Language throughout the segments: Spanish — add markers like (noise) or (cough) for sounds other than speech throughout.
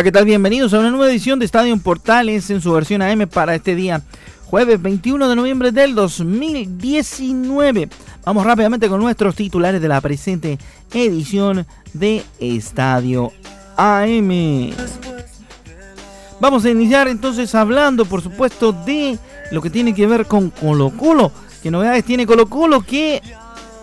Hola, ¿qué tal? Bienvenidos a una nueva edición de Estadio Portales en su versión AM para este día, jueves 21 de noviembre del 2019. Vamos rápidamente con nuestros titulares de la presente edición de Estadio AM. Vamos a iniciar entonces hablando, por supuesto, de lo que tiene que ver con Colo Colo. ¿Qué novedades tiene Colo Colo que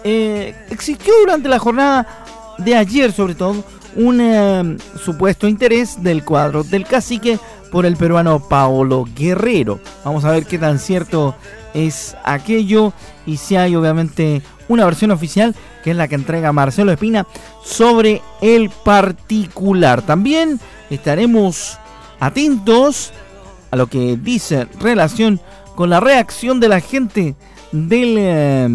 eh, existió durante la jornada de ayer sobre todo? Un eh, supuesto interés del cuadro del cacique por el peruano Paolo Guerrero. Vamos a ver qué tan cierto es aquello y si hay obviamente una versión oficial que es la que entrega Marcelo Espina sobre el particular. También estaremos atentos a lo que dice relación con la reacción de la gente del eh,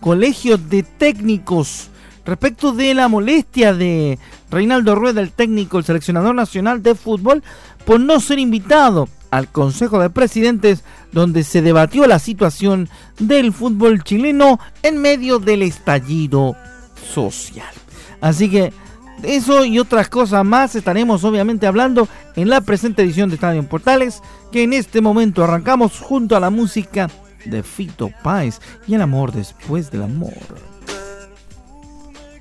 Colegio de Técnicos respecto de la molestia de Reinaldo Rueda, el técnico, el seleccionador nacional de fútbol, por no ser invitado al Consejo de Presidentes donde se debatió la situación del fútbol chileno en medio del estallido social. Así que eso y otras cosas más estaremos obviamente hablando en la presente edición de Estadio Portales, que en este momento arrancamos junto a la música de Fito Páez y el amor después del amor.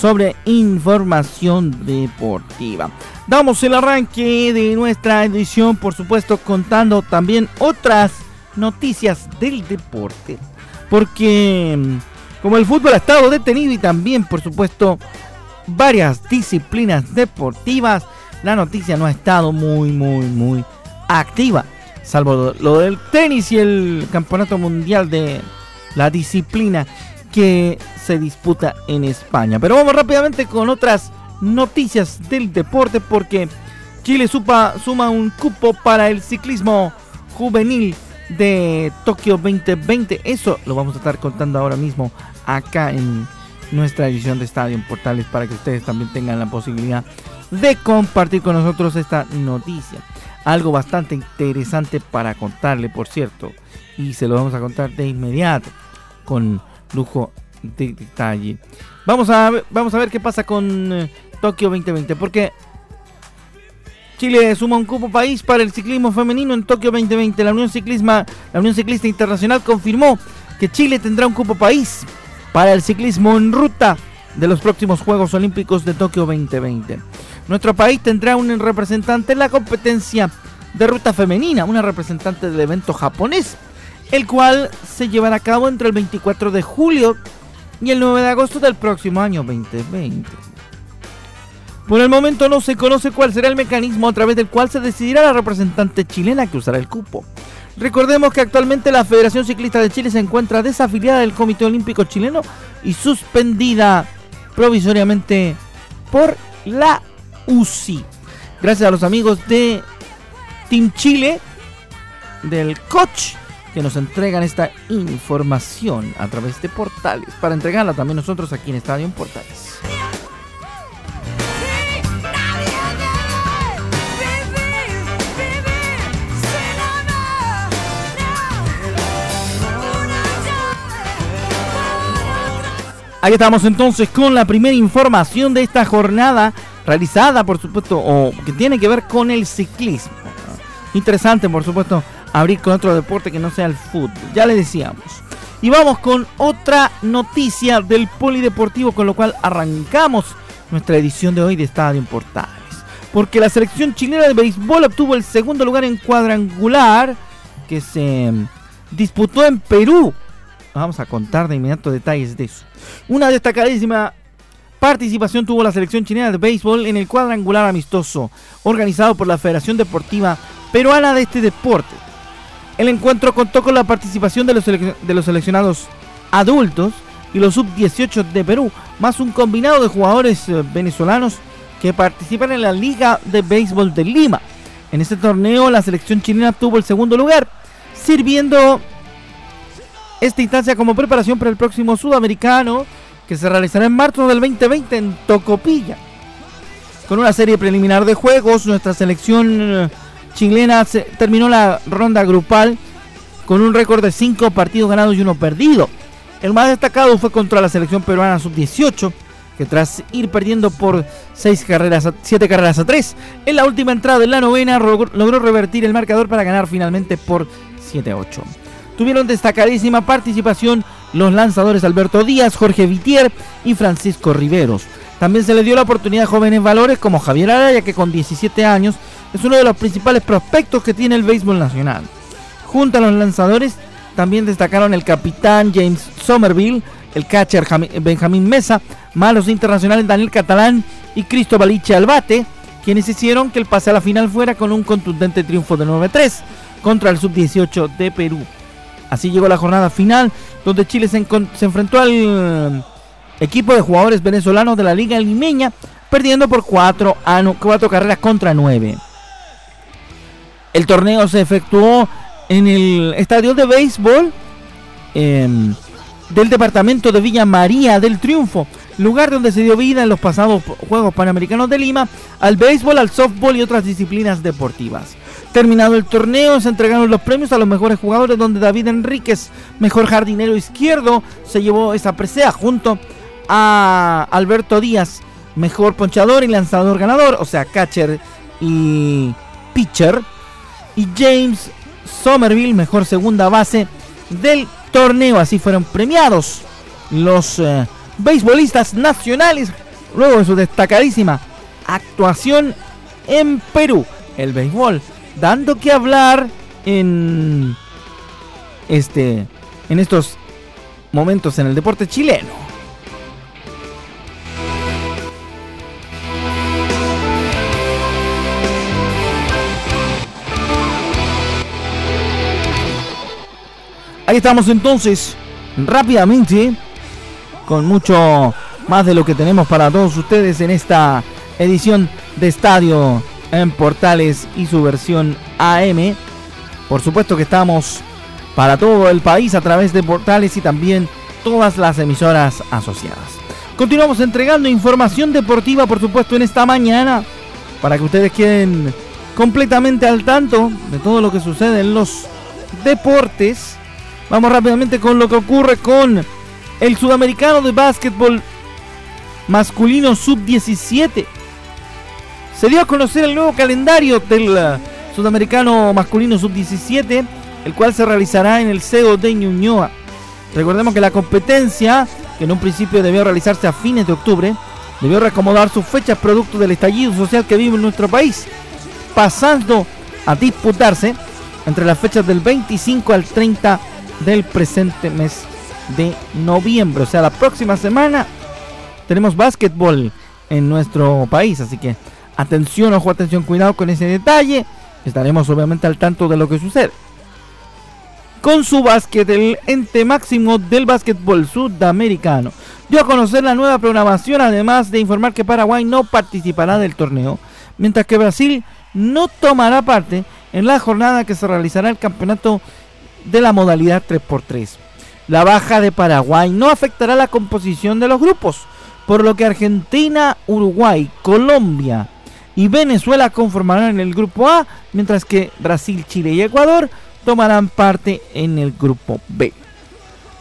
sobre información deportiva. Damos el arranque de nuestra edición, por supuesto, contando también otras noticias del deporte. Porque mm, como el fútbol ha estado detenido y también, por supuesto, varias disciplinas deportivas, la noticia no ha estado muy, muy, muy activa salvo lo del tenis y el campeonato mundial de la disciplina que se disputa en España. Pero vamos rápidamente con otras noticias del deporte porque Chile suma un cupo para el ciclismo juvenil de Tokio 2020. Eso lo vamos a estar contando ahora mismo acá en nuestra edición de Estadio en Portales para que ustedes también tengan la posibilidad de compartir con nosotros esta noticia algo bastante interesante para contarle, por cierto. Y se lo vamos a contar de inmediato, con lujo de detalle. Vamos a, vamos a ver qué pasa con eh, Tokio 2020, porque Chile suma un cupo país para el ciclismo femenino en Tokio 2020. La Unión, Ciclisma, la Unión Ciclista Internacional confirmó que Chile tendrá un cupo país para el ciclismo en ruta de los próximos Juegos Olímpicos de Tokio 2020. Nuestro país tendrá un representante en la competencia de ruta femenina, una representante del evento japonés, el cual se llevará a cabo entre el 24 de julio y el 9 de agosto del próximo año 2020. Por el momento no se conoce cuál será el mecanismo a través del cual se decidirá la representante chilena que usará el cupo. Recordemos que actualmente la Federación Ciclista de Chile se encuentra desafiliada del Comité Olímpico Chileno y suspendida provisoriamente por la UCI. Gracias a los amigos de Team Chile, del coach, que nos entregan esta información a través de portales, para entregarla también nosotros aquí en Estadio Portales. Ahí estamos entonces con la primera información de esta jornada realizada, por supuesto, o que tiene que ver con el ciclismo. interesante, por supuesto, abrir con otro deporte que no sea el fútbol. Ya le decíamos. Y vamos con otra noticia del polideportivo, con lo cual arrancamos nuestra edición de hoy de Estadio Portales. Porque la selección chilena de béisbol obtuvo el segundo lugar en cuadrangular que se disputó en Perú. Vamos a contar de inmediato detalles de eso. Una destacadísima participación tuvo la selección chilena de béisbol en el cuadrangular amistoso organizado por la Federación Deportiva Peruana de este deporte. El encuentro contó con la participación de los, seleccionados adultos y los sub-18 de Perú, más un combinado de jugadores eh, venezolanos que participan en la Liga de Béisbol de Lima. En este torneo la selección chilena obtuvo el segundo lugar, sirviendo esta instancia como preparación para el próximo sudamericano que se realizará en marzo del 2020 en Tocopilla. Con una serie preliminar de juegos, nuestra selección chilena terminó la ronda grupal con un récord de 5 partidos ganados y uno perdido. El más destacado fue contra la selección peruana sub-18, que tras ir perdiendo por 6 carreras, 7 carreras a 3, en la última entrada de la novena logró revertir el marcador para ganar finalmente por 7 a 8. Tuvieron destacadísima participación los lanzadores Alberto Díaz, Jorge Vitier y Francisco Riveros. También se le dio la oportunidad a jóvenes valores como Javier Araya, que con 17 años es uno de los principales prospectos que tiene el béisbol nacional. Junto a los lanzadores, también destacaron el capitán James Somerville, el catcher Benjamín Mesa, malos internacionales Daniel Catalán y Cristo Baliche Albate, quienes hicieron que el pase a la final fuera con un contundente triunfo de 9-3 contra el sub-18 de Perú. Así llegó la jornada final, donde Chile se, enfrentó al eh, equipo de jugadores venezolanos de la Liga Limeña, perdiendo por 4 cuatro carreras contra 9. El torneo se efectuó en el estadio de béisbol em, del departamento de Villa María del Triunfo, lugar donde se dio vida en los pasados Juegos Panamericanos de Lima al béisbol, al softball y otras disciplinas deportivas. Terminado el torneo, se entregaron los premios a los mejores jugadores, donde David Enríquez, mejor jardinero izquierdo, se llevó esa presea junto a Alberto Díaz, mejor ponchador y lanzador ganador, o sea, catcher y pitcher. Y James Somerville, mejor segunda base del torneo. Así fueron premiados los eh, beisbolistas nacionales luego de su destacadísima actuación en Perú. El béisbol dando que hablar en este en estos momentos en el deporte chileno. Ahí estamos entonces, rápidamente, con mucho más de lo que tenemos para todos ustedes en esta edición de Estadio en Portales y su versión AM. Por supuesto que estamos para todo el país a través de Portales y también todas las emisoras asociadas. Continuamos entregando información deportiva, por supuesto, en esta mañana, para que ustedes queden completamente al tanto de todo lo que sucede en los deportes. Vamos rápidamente con lo que ocurre con el sudamericano de básquetbol masculino sub-17 se dio a conocer el nuevo calendario del eh, sudamericano masculino sub-17, el cual se realizará en el CEO de Ñuñoa. Recordemos que la competencia, que en un principio debió realizarse a fines de octubre, debió reacomodar sus fechas producto del estallido social que vive en nuestro país, pasando a disputarse entre las fechas del 25 al 30 del presente mes de noviembre. O sea, la próxima semana tenemos básquetbol en nuestro país, así que Atención, ojo, atención, cuidado con ese detalle. Estaremos obviamente al tanto de lo que sucede. Con su básquet, el ente máximo del básquetbol sudamericano dio a conocer la nueva programación, además de informar que Paraguay no participará del torneo, mientras que Brasil no tomará parte en la jornada que se realizará el campeonato de la modalidad 3x3. La baja de Paraguay no afectará la composición de los grupos, por lo que Argentina, Uruguay, Colombia, y Venezuela conformarán el grupo A, mientras que Brasil, Chile y Ecuador tomarán parte en el grupo B.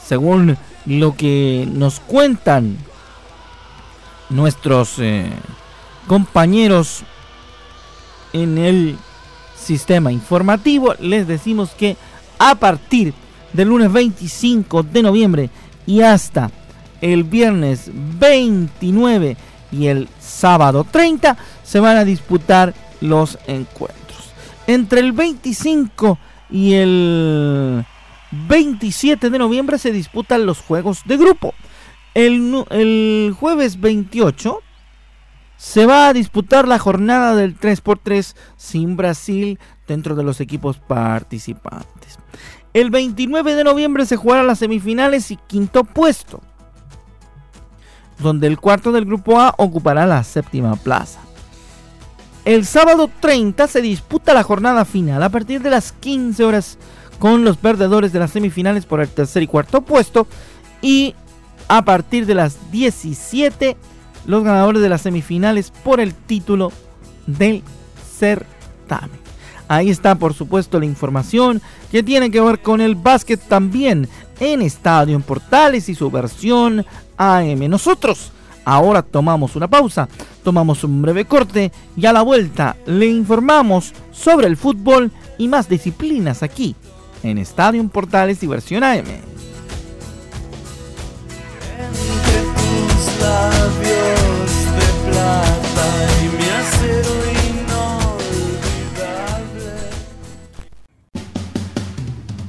Según lo que nos cuentan nuestros eh, compañeros en el sistema informativo, les decimos que a partir del lunes 25 de noviembre y hasta el viernes 29 y el sábado 30 se van a disputar los encuentros. Entre el 25 y el 27 de noviembre se disputan los juegos de grupo. El, jueves 28 se va a disputar la jornada del 3x3 sin Brasil dentro de los equipos participantes. El 29 de noviembre se jugarán las semifinales y quinto puesto, donde el cuarto del grupo A ocupará la séptima plaza. El sábado 30 se disputa la jornada final a partir de las 15 horas con los perdedores de las semifinales por el tercer y cuarto puesto y a partir de las 17 los ganadores de las semifinales por el título del certamen. Ahí está, por supuesto, la información que tiene que ver con el básquet también en Estadio en Portales y su versión AM. Nosotros ahora tomamos una pausa, tomamos un breve corte y a la vuelta le informamos sobre el fútbol y más disciplinas aquí en Estadio en Portales y versión AM. Entre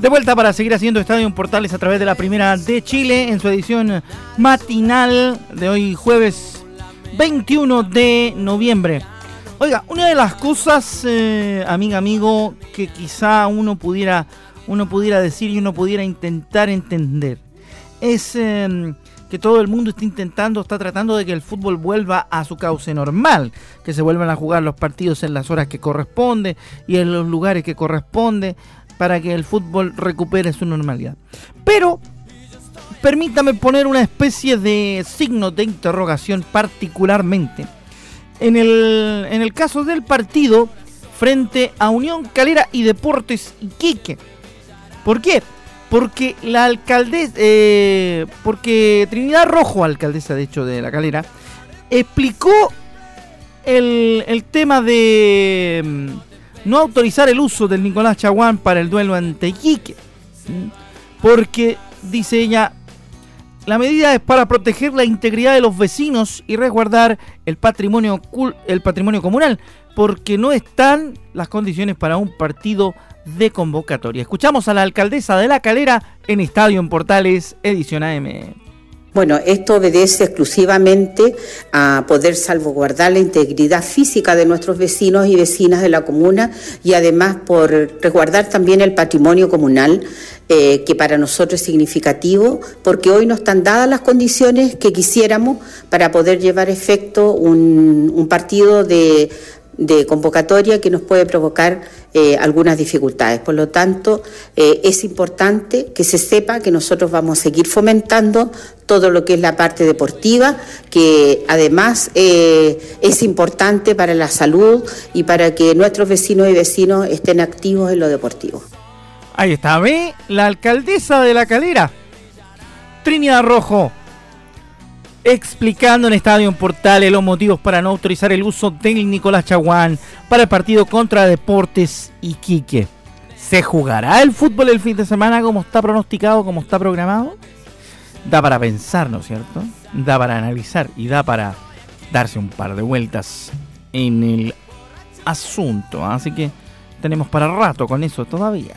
De vuelta para seguir haciendo Estadio Portales a través de la Primera de Chile en su edición matinal de hoy jueves 21 de noviembre. Oiga, una de las cosas, eh, amiga, amigo, que quizá uno pudiera, uno pudiera decir y uno pudiera intentar entender es em, que todo el mundo está intentando, está tratando de que el fútbol vuelva a su cauce normal, que se vuelvan a jugar los partidos en las horas que corresponde y en los lugares que corresponde para que el fútbol recupere su normalidad. Pero permítame poner una especie de signo de interrogación particularmente en el, en el caso del partido frente a Unión Calera y Deportes Iquique. ¿Por qué? Porque la alcaldesa, eh, porque Trinidad Rojo, alcaldesa de hecho de la Calera, explicó el, el tema de no autorizar el uso del Nicolás Chaguán para el duelo ante Iquique. Porque, dice ella, la medida es para proteger la integridad de los vecinos y resguardar el patrimonio, el patrimonio comunal, porque no están las condiciones para un partido de convocatoria. Escuchamos a la alcaldesa de La Calera en Estadio en Portales, edición AM. Bueno, esto obedece exclusivamente a poder salvaguardar la integridad física de nuestros vecinos y vecinas de la comuna y además por resguardar también el patrimonio comunal, eh, que para nosotros es significativo, porque hoy no están dadas las condiciones que quisiéramos para poder llevar efecto un partido de de convocatoria que nos puede provocar eh, algunas dificultades. Por lo tanto, eh, es importante que se sepa que nosotros vamos a seguir fomentando todo lo que es la parte deportiva, que además eh, es importante para la salud y para que nuestros vecinos y vecinos estén activos en lo deportivo. Ahí está, ve la alcaldesa de la calera, Trinidad Rojo explicando en Estadio Portales los motivos para no autorizar el uso del Nicolás Chaguán para el partido contra Deportes Iquique. ¿Se jugará el fútbol el fin de semana como está pronosticado, como está programado? Da para pensar, ¿no es cierto? Da para analizar y da para darse un par de vueltas en el asunto. Así que tenemos para rato con eso todavía.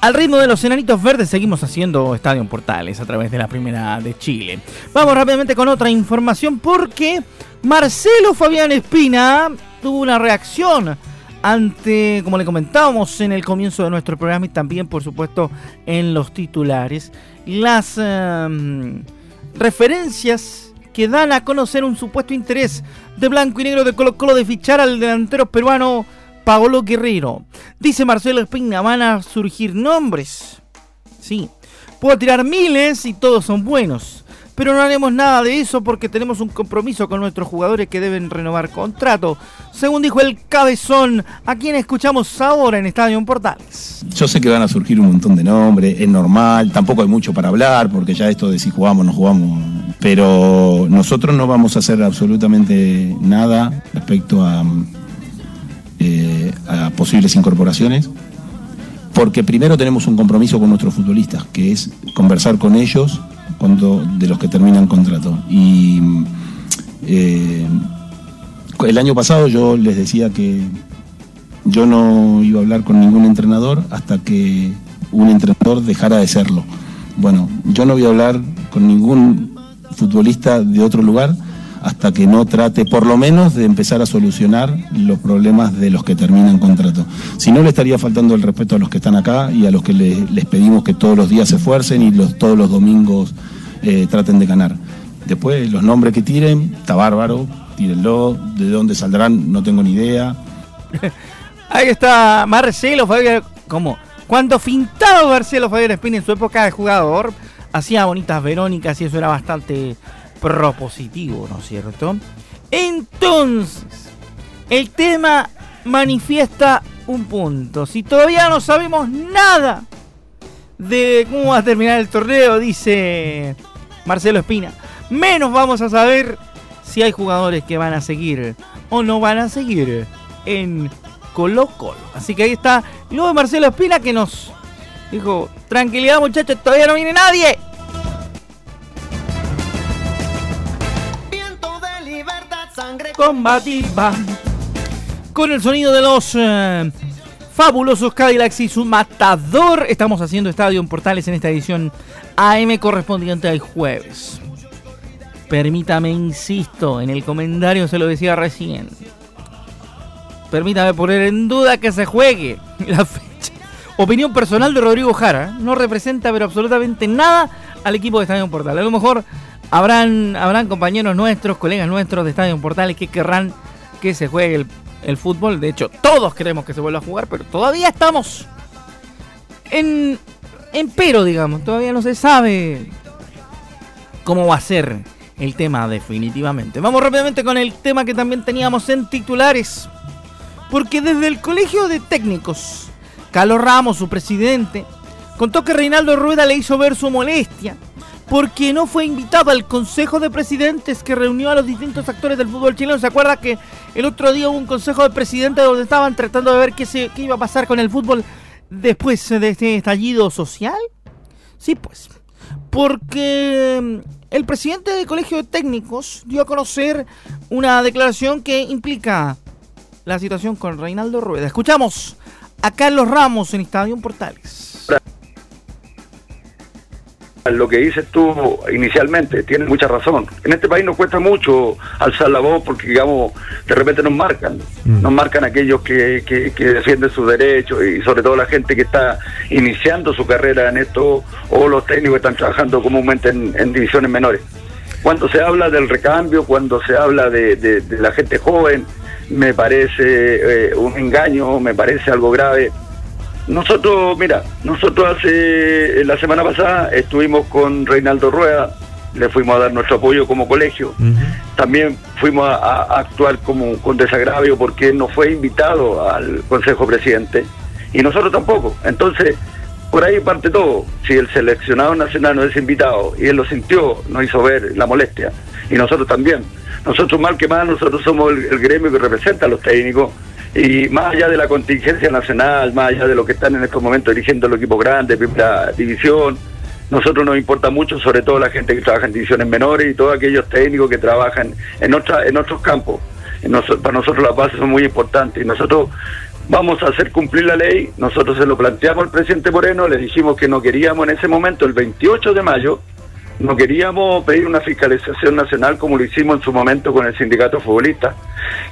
Al ritmo de los enanitos verdes seguimos haciendo Estadio Portales a través de la primera de Chile. Vamos rápidamente con otra información porque Marcelo Fabián Espina tuvo una reacción ante, como le comentábamos en el comienzo de nuestro programa y también por supuesto en los titulares, las em, referencias que dan a conocer un supuesto interés de blanco y negro de Colo Colo de fichar al delantero peruano Paolo Guerrero. Dice Marcelo Espina, van a surgir nombres. Sí, puedo tirar miles y todos son buenos. Pero no haremos nada de eso porque tenemos un compromiso con nuestros jugadores que deben renovar contrato. Según dijo el cabezón, a quien escuchamos ahora en Estadio Portales. Yo sé que van a surgir un montón de nombres, es normal, tampoco hay mucho para hablar porque ya esto de si jugamos o no jugamos. Pero nosotros no vamos a hacer absolutamente nada respecto a, a posibles incorporaciones, porque primero tenemos un compromiso con nuestros futbolistas, que es conversar con ellos cuando, de los que terminan contrato. Y eh, el año pasado yo les decía que yo no iba a hablar con ningún entrenador hasta que un entrenador dejara de serlo. Bueno, yo no voy a hablar con ningún futbolista de otro lugar hasta que no trate por lo menos de empezar a solucionar los problemas de los que terminan contrato. Si no, le estaría faltando el respeto a los que están acá y a los que les, pedimos que todos los días se esfuercen y los, todos los domingos eh, traten de ganar. Después, los nombres que tiren, está bárbaro, tírenlo, de dónde saldrán, no tengo ni idea. (laughs) Ahí está Marcelo Fabián, como cuando fintaba Marcelo Fabián Espina en su época de jugador, hacía bonitas verónicas y eso era bastante propositivo, ¿no es cierto? Entonces, el tema manifiesta un punto. Si todavía no sabemos nada de cómo va a terminar el torneo, dice Marcelo Espina, menos vamos a saber si hay jugadores que van a seguir o no van a seguir en Colo Colo. Así que ahí está luego de Marcelo Espina que nos dijo, tranquilidad muchachos, todavía no viene nadie. Combativa. Con el sonido de los eh, fabulosos Cadillacs y su matador. Estamos haciendo Estadio en Portales en esta edición AM correspondiente al jueves. Permítame, insisto, en el comentario se lo decía recién. permítame poner en duda que se juegue (laughs) la fecha. Opinión personal de Rodrigo Jara. No representa pero absolutamente nada al equipo de Estadio Portal. A lo mejor habrán, habrán compañeros nuestros, colegas nuestros de Estadio Portales que querrán que se juegue el, el fútbol. De hecho, todos queremos que se vuelva a jugar, pero todavía estamos en, en pero, digamos. Todavía no se sabe cómo va a ser el tema definitivamente. Vamos rápidamente con el tema que también teníamos en titulares. Porque desde el Colegio de Técnicos, Carlos Ramos, su presidente, contó que Reinaldo Rueda le hizo ver su molestia porque no fue invitado al Consejo de Presidentes que reunió a los distintos actores del fútbol chileno. ¿Se acuerda que el otro día hubo un Consejo de Presidentes donde estaban tratando de ver qué, se, qué iba a pasar con el fútbol después de este estallido social? Sí, pues. Porque el presidente del Colegio de Técnicos dio a conocer una declaración que implica la situación con Reinaldo Rueda. Escuchamos a Carlos Ramos en Estadio Portales. Lo que dices tú inicialmente, tienes mucha razón. En este país nos cuesta mucho alzar la voz porque, digamos, de repente nos marcan. Mm. Nos marcan aquellos que, que, defienden sus derechos y sobre todo la gente que está iniciando su carrera en esto o los técnicos que están trabajando comúnmente en, divisiones menores. Cuando se habla del recambio, cuando se habla de, la gente joven, me parece eh, un engaño, me parece algo grave nosotros, mira, nosotros hace la semana pasada estuvimos con Reinaldo Rueda, le fuimos a dar nuestro apoyo como colegio. También fuimos a, actuar como con desagravio porque él no fue invitado al Consejo Presidente y nosotros tampoco. Entonces, por ahí parte todo. Si el seleccionado nacional no es invitado y él lo sintió, nos hizo ver la molestia. Y nosotros también. Nosotros, mal que mal, nosotros somos el gremio que representa a los técnicos y más allá de la contingencia nacional, más allá de lo que están en estos momentos dirigiendo el equipo grande, primera división, nosotros nos importa mucho, sobre todo la gente que trabaja en divisiones menores y todos aquellos técnicos que trabajan en, otra, en otros campos. para nosotros las bases son muy importantes y nosotros vamos a hacer cumplir la ley. Nosotros se lo planteamos al presidente Moreno, le dijimos que no queríamos en ese momento, el 28 de mayo, no queríamos pedir una fiscalización nacional como lo hicimos en su momento con el sindicato futbolista,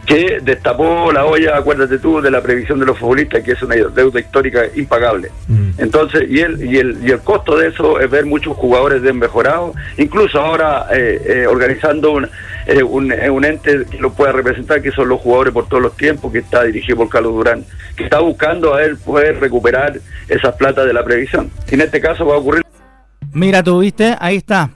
que destapó la olla, acuérdate tú, de la previsión de los futbolistas, que es una deuda histórica impagable. Mm. Entonces, y el, y, el, y el costo de eso es ver muchos jugadores desmejorados, incluso ahora eh, eh, organizando un, eh, un, un, ente que lo pueda representar, que son los jugadores por todos los tiempos, que está dirigido por Carlos Durán, que está buscando a él poder recuperar esas plata de la previsión. Y en este caso va a ocurrir Mira tú, viste, ahí está.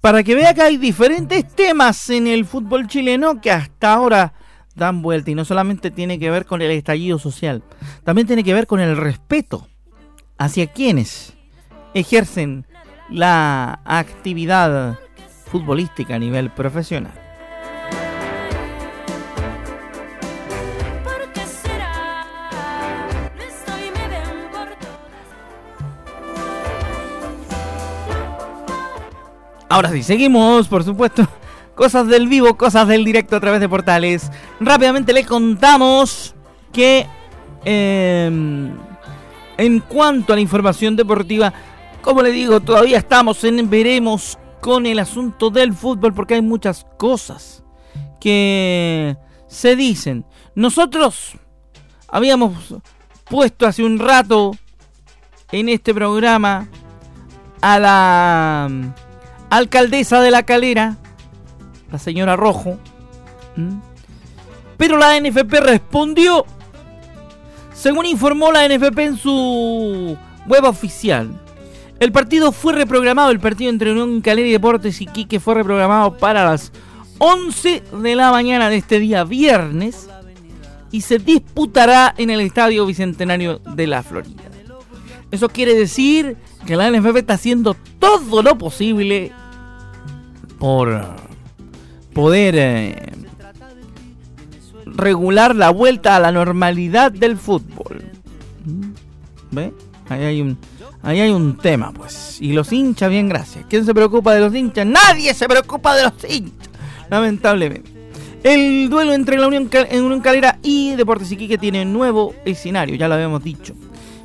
Para que vea que hay diferentes temas en el fútbol chileno que hasta ahora dan vuelta y no solamente tiene que ver con el estallido social, también tiene que ver con el respeto hacia quienes ejercen la actividad futbolística a nivel profesional. Ahora sí, seguimos, por supuesto. Cosas del vivo, cosas del directo a través de portales. Rápidamente le contamos que em, en cuanto a la información deportiva, como le digo, todavía estamos en veremos con el asunto del fútbol porque hay muchas cosas que se dicen. Nosotros habíamos puesto hace un rato en este programa a la alcaldesa de la calera, la señora Rojo. Pero la NFP respondió, según informó la NFP en su web oficial. El partido fue reprogramado, el partido entre Unión Calera y Deportes y Quique fue reprogramado para las 11 de la mañana de este día viernes y se disputará en el Estadio Bicentenario de la Florida. Eso quiere decir que la NFP está haciendo todo lo posible por poder eh, regular la vuelta a la normalidad del fútbol. ¿Ve? Ahí hay un, ahí hay un tema, pues. Y los hinchas, bien, gracias. ¿Quién se preocupa de los hinchas? Nadie se preocupa de los hinchas. Lamentablemente. El duelo entre la Unión, Unión Calera y Deportes Iquique tiene nuevo escenario, ya lo habíamos dicho.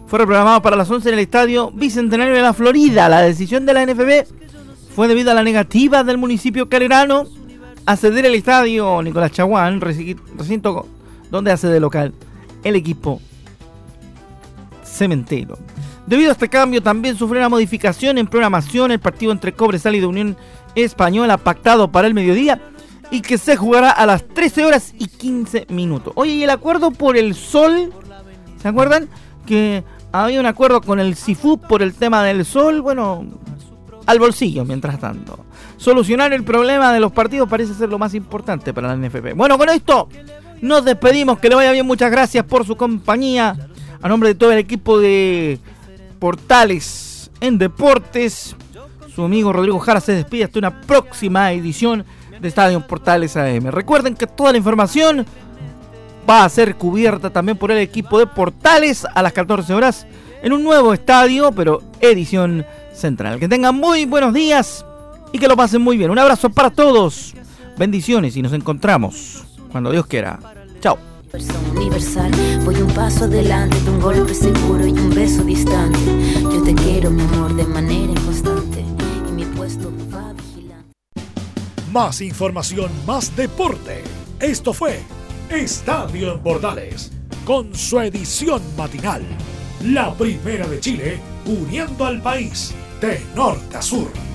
Fue reprogramado para las 11 en el estadio Bicentenario de la Florida. La decisión de la NFB fue debido a la negativa del municipio calerano a ceder el estadio Nicolás Chaguán, recinto donde hace de local el equipo cementero. Debido a este cambio también sufrió una modificación en programación el partido entre Cobresal y de Unión Española pactado para el mediodía y que se jugará a las 13 horas y 15 minutos. Oye, y el acuerdo por el sol, ¿se acuerdan? Que había un acuerdo con el CIFU por el tema del sol, bueno, al bolsillo mientras tanto. Solucionar el problema de los partidos parece ser lo más importante para la NFP. Bueno, con esto nos despedimos, que le vaya bien, muchas gracias por su compañía. A nombre de todo el equipo de Portales en Deportes, su amigo Rodrigo Jara se despide hasta una próxima edición de Estadio Portales AM. Recuerden que toda la información va a ser cubierta también por el equipo de Portales a las 14 horas en un nuevo estadio, pero edición central. Que tengan muy buenos días y que lo pasen muy bien. Un abrazo para todos. Bendiciones y nos encontramos cuando Dios quiera. Chao. Universal, voy un paso adelante de un golpe seguro y un beso distante. Yo te quiero, mi amor, de manera inconstante. Y mi puesto va vigilante. Más información, más deporte. Esto fue Estadio en Bordales, con su edición matinal. La primera de Chile, uniendo al país de norte a sur.